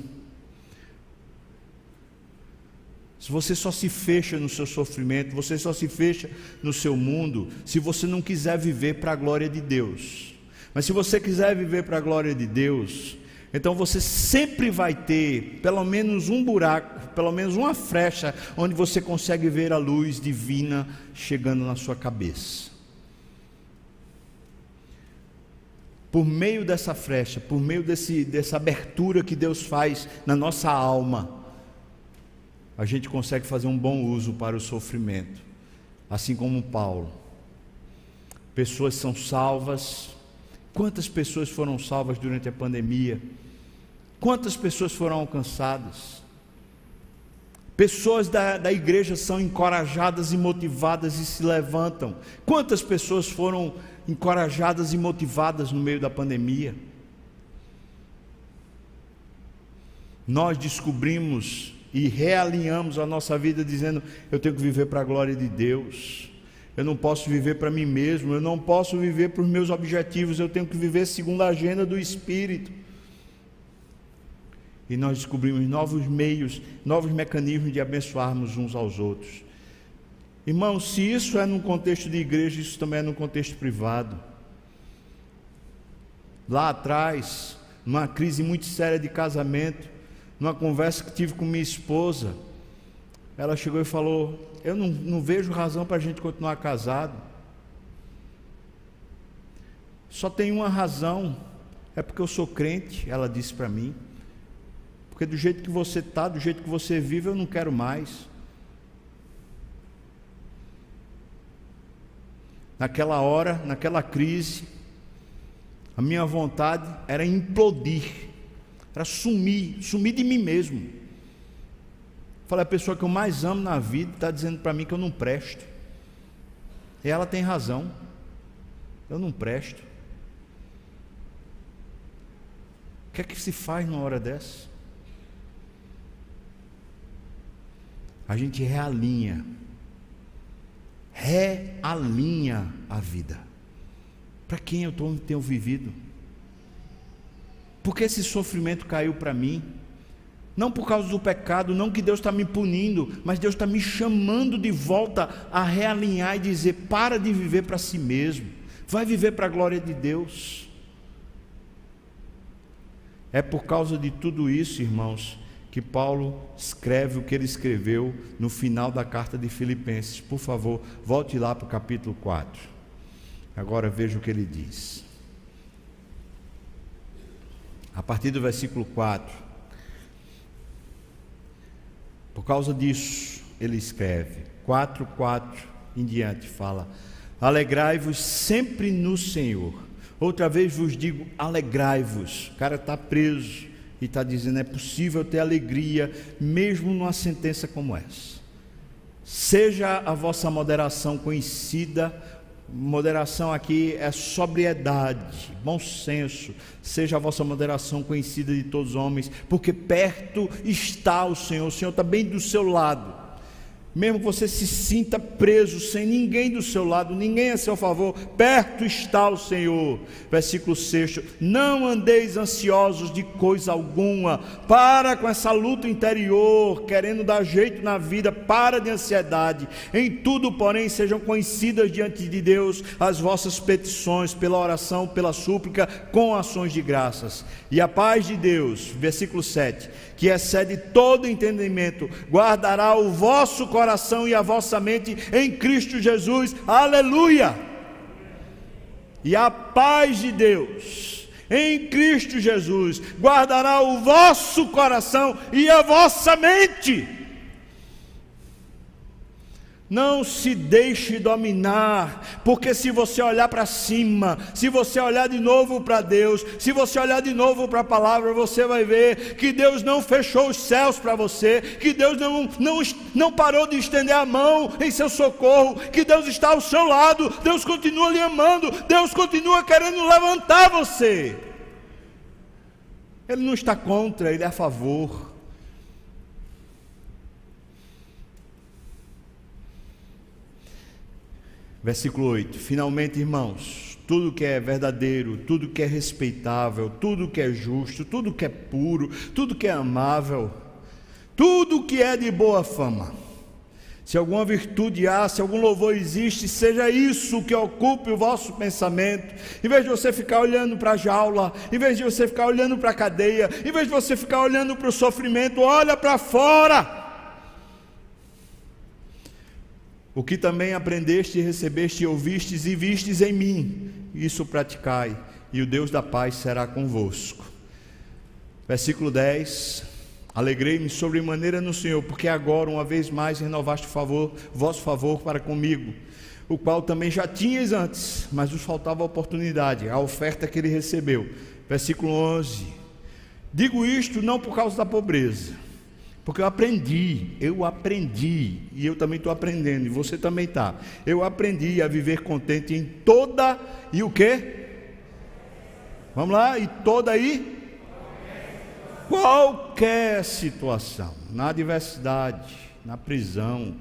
Speaker 1: Se você só se fecha no seu sofrimento, você só se fecha no seu mundo, se você não quiser viver para a glória de Deus. Mas se você quiser viver para a glória de Deus, então você sempre vai ter pelo menos um buraco, pelo menos uma frecha, onde você consegue ver a luz divina chegando na sua cabeça. Por meio dessa frecha, por meio desse, dessa abertura que Deus faz na nossa alma, a gente consegue fazer um bom uso para o sofrimento, assim como Paulo. Pessoas são salvas, Quantas pessoas foram salvas durante a pandemia? Quantas pessoas foram alcançadas? Pessoas da, da igreja são encorajadas e motivadas e se levantam. Quantas pessoas foram encorajadas e motivadas no meio da pandemia? Nós descobrimos e realinhamos a nossa vida dizendo: eu tenho que viver para a glória de Deus. Eu não posso viver para mim mesmo, eu não posso viver para os meus objetivos, eu tenho que viver segundo a agenda do Espírito. E nós descobrimos novos meios, novos mecanismos de abençoarmos uns aos outros. Irmãos, se isso é num contexto de igreja, isso também é num contexto privado. Lá atrás, numa crise muito séria de casamento, numa conversa que tive com minha esposa, ela chegou e falou: Eu não, não vejo razão para a gente continuar casado. Só tem uma razão, é porque eu sou crente, ela disse para mim. Porque do jeito que você está, do jeito que você vive, eu não quero mais. naquela hora, naquela crise, a minha vontade era implodir, era sumir, sumir de mim mesmo. Falei, a pessoa que eu mais amo na vida está dizendo para mim que eu não presto. E ela tem razão. Eu não presto. O que é que se faz numa hora dessa? A gente realinha realinha a vida. Para quem eu tô, tenho vivido? Porque esse sofrimento caiu para mim? Não por causa do pecado, não que Deus está me punindo, mas Deus está me chamando de volta a realinhar e dizer: para de viver para si mesmo, vai viver para a glória de Deus. É por causa de tudo isso, irmãos, que Paulo escreve o que ele escreveu no final da carta de Filipenses. Por favor, volte lá para o capítulo 4. Agora veja o que ele diz. A partir do versículo 4. Por causa disso, ele escreve, 4, 4 em diante, fala: Alegrai-vos sempre no Senhor. Outra vez vos digo: alegrai-vos. O cara está preso e está dizendo: é possível ter alegria, mesmo numa sentença como essa. Seja a vossa moderação conhecida, moderação aqui é sobriedade, bom senso, seja a vossa moderação conhecida de todos os homens, porque perto está o Senhor, o Senhor está bem do seu lado mesmo que você se sinta preso, sem ninguém do seu lado, ninguém a seu favor, perto está o Senhor. Versículo 6: Não andeis ansiosos de coisa alguma, para com essa luta interior, querendo dar jeito na vida, para de ansiedade. Em tudo, porém, sejam conhecidas diante de Deus as vossas petições, pela oração, pela súplica, com ações de graças. E a paz de Deus, versículo 7 que excede todo entendimento, guardará o vosso coração e a vossa mente em Cristo Jesus. Aleluia! E a paz de Deus em Cristo Jesus guardará o vosso coração e a vossa mente não se deixe dominar, porque se você olhar para cima, se você olhar de novo para Deus, se você olhar de novo para a palavra, você vai ver que Deus não fechou os céus para você, que Deus não, não, não parou de estender a mão em seu socorro, que Deus está ao seu lado, Deus continua lhe amando, Deus continua querendo levantar você. Ele não está contra, ele é a favor. Versículo 8: Finalmente, irmãos, tudo que é verdadeiro, tudo que é respeitável, tudo que é justo, tudo que é puro, tudo que é amável, tudo que é de boa fama. Se alguma virtude há, se algum louvor existe, seja isso que ocupe o vosso pensamento. Em vez de você ficar olhando para a jaula, em vez de você ficar olhando para a cadeia, em vez de você ficar olhando para o sofrimento, olha para fora O que também aprendeste, recebeste, ouvistes e vistes em mim, isso praticai, e o Deus da paz será convosco. Versículo 10: Alegrei-me sobremaneira no Senhor, porque agora, uma vez mais, renovaste o favor, vosso favor para comigo, o qual também já tinhas antes, mas vos faltava a oportunidade, a oferta que ele recebeu. Versículo 11: Digo isto não por causa da pobreza porque eu aprendi, eu aprendi, e eu também estou aprendendo, e você também está. Eu aprendi a viver contente em toda e o que? Vamos lá, e toda aí? Qualquer situação. na adversidade, na prisão,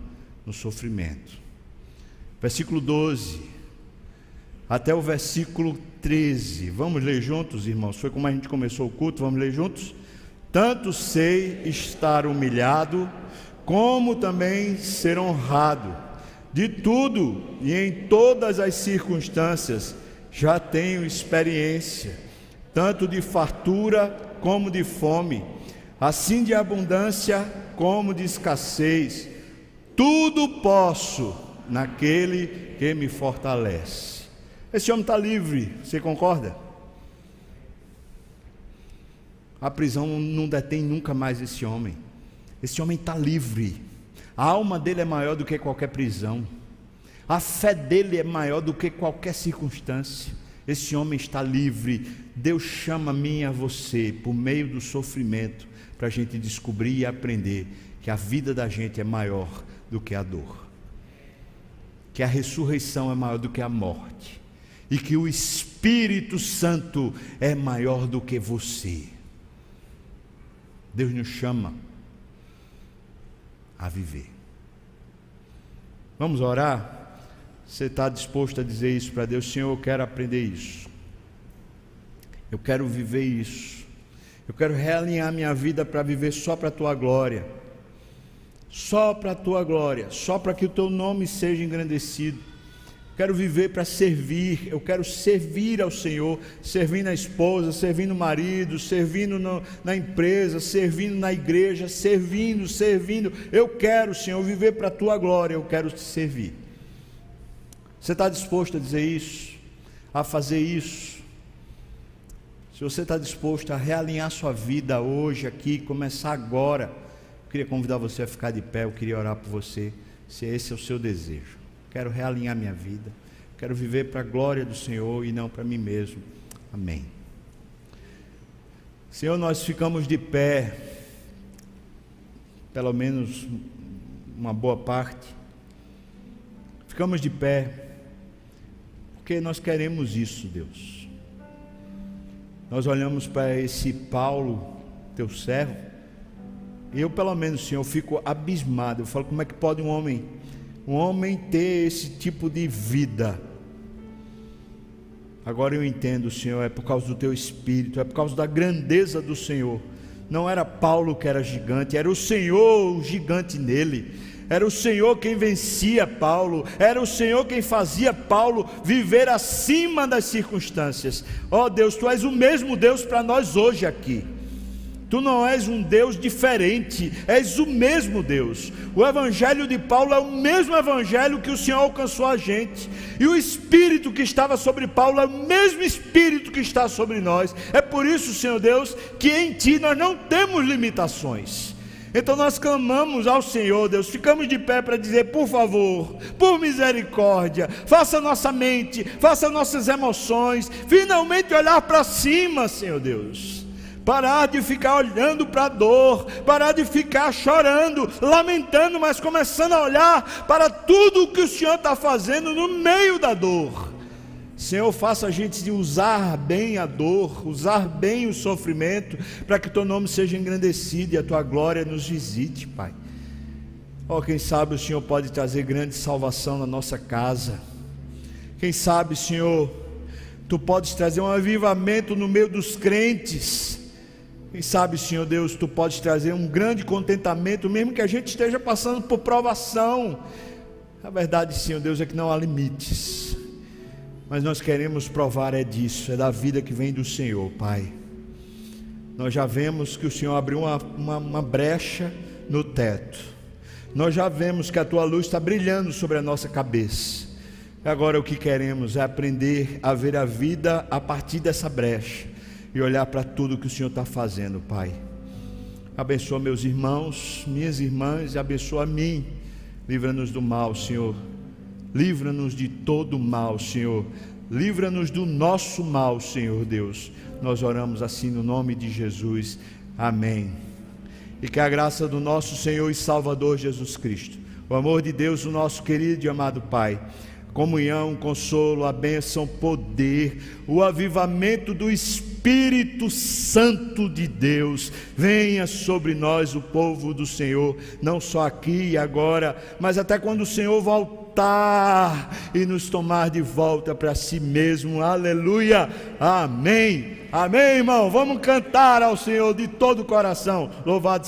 Speaker 1: no sofrimento. Versículo 12 até o versículo 13. Vamos ler juntos, irmãos? Foi como a gente começou o culto, vamos ler juntos? Tanto sei estar humilhado, como também ser honrado. De tudo e em todas as circunstâncias já tenho experiência, tanto de fartura como de fome, assim de abundância como de escassez. Tudo posso naquele que me fortalece. Esse homem está livre, você concorda? A prisão não detém nunca mais esse homem. Esse homem está livre. A alma dele é maior do que qualquer prisão. A fé dele é maior do que qualquer circunstância. Esse homem está livre. Deus chama a mim e a você, por meio do sofrimento, para a gente descobrir e aprender que a vida da gente é maior do que a dor, que a ressurreição é maior do que a morte, e que o Espírito Santo é maior do que você. Deus nos chama a viver. Vamos orar? Você está disposto a dizer isso para Deus? Senhor, eu quero aprender isso. Eu quero viver isso. Eu quero realinhar minha vida para viver só para a tua glória. Só para a tua glória. Só para que o teu nome seja engrandecido quero viver para servir, eu quero servir ao Senhor, servindo a esposa, servindo o marido, servindo no, na empresa, servindo na igreja, servindo, servindo. Eu quero, Senhor, viver para a tua glória, eu quero te servir. Você está disposto a dizer isso, a fazer isso? Se você está disposto a realinhar sua vida hoje, aqui, começar agora, eu queria convidar você a ficar de pé, eu queria orar por você, se esse é o seu desejo quero realinhar minha vida, quero viver para a glória do Senhor e não para mim mesmo. Amém. Senhor, nós ficamos de pé, pelo menos uma boa parte, ficamos de pé, porque nós queremos isso, Deus. Nós olhamos para esse Paulo, teu servo, eu, pelo menos, Senhor, fico abismado. Eu falo, como é que pode um homem um homem ter esse tipo de vida. Agora eu entendo, Senhor, é por causa do teu espírito, é por causa da grandeza do Senhor. Não era Paulo que era gigante, era o Senhor o gigante nele. Era o Senhor quem vencia Paulo, era o Senhor quem fazia Paulo viver acima das circunstâncias. Ó oh Deus, tu és o mesmo Deus para nós hoje aqui. Tu não és um Deus diferente, és o mesmo Deus. O Evangelho de Paulo é o mesmo Evangelho que o Senhor alcançou a gente. E o Espírito que estava sobre Paulo é o mesmo Espírito que está sobre nós. É por isso, Senhor Deus, que em Ti nós não temos limitações. Então nós clamamos ao Senhor, Deus, ficamos de pé para dizer, por favor, por misericórdia, faça nossa mente, faça nossas emoções, finalmente olhar para cima, Senhor Deus parar de ficar olhando para a dor, parar de ficar chorando, lamentando, mas começando a olhar para tudo o que o Senhor está fazendo no meio da dor. Senhor, faça a gente usar bem a dor, usar bem o sofrimento, para que teu nome seja engrandecido e a tua glória nos visite, Pai. Oh, quem sabe o Senhor pode trazer grande salvação na nossa casa. Quem sabe, Senhor, tu podes trazer um avivamento no meio dos crentes quem sabe, Senhor Deus, tu podes trazer um grande contentamento, mesmo que a gente esteja passando por provação. A verdade, Senhor Deus, é que não há limites. Mas nós queremos provar é disso, é da vida que vem do Senhor, Pai. Nós já vemos que o Senhor abriu uma, uma, uma brecha no teto. Nós já vemos que a tua luz está brilhando sobre a nossa cabeça. Agora o que queremos é aprender a ver a vida a partir dessa brecha e olhar para tudo que o Senhor está fazendo, Pai. Abençoa meus irmãos, minhas irmãs, e abençoa a mim. Livra-nos do mal, Senhor. Livra-nos de todo mal, Senhor. Livra-nos do nosso mal, Senhor Deus. Nós oramos assim no nome de Jesus. Amém. E que a graça do nosso Senhor e Salvador Jesus Cristo, o amor de Deus, o nosso querido e amado Pai comunhão, consolo, a bênção, poder, o avivamento do Espírito Espírito Santo de Deus venha sobre nós, o povo do Senhor, não só aqui e agora, mas até quando o Senhor voltar e nos tomar de volta para si mesmo. Aleluia. Amém. Amém, irmão. Vamos cantar ao Senhor de todo o coração. Louvado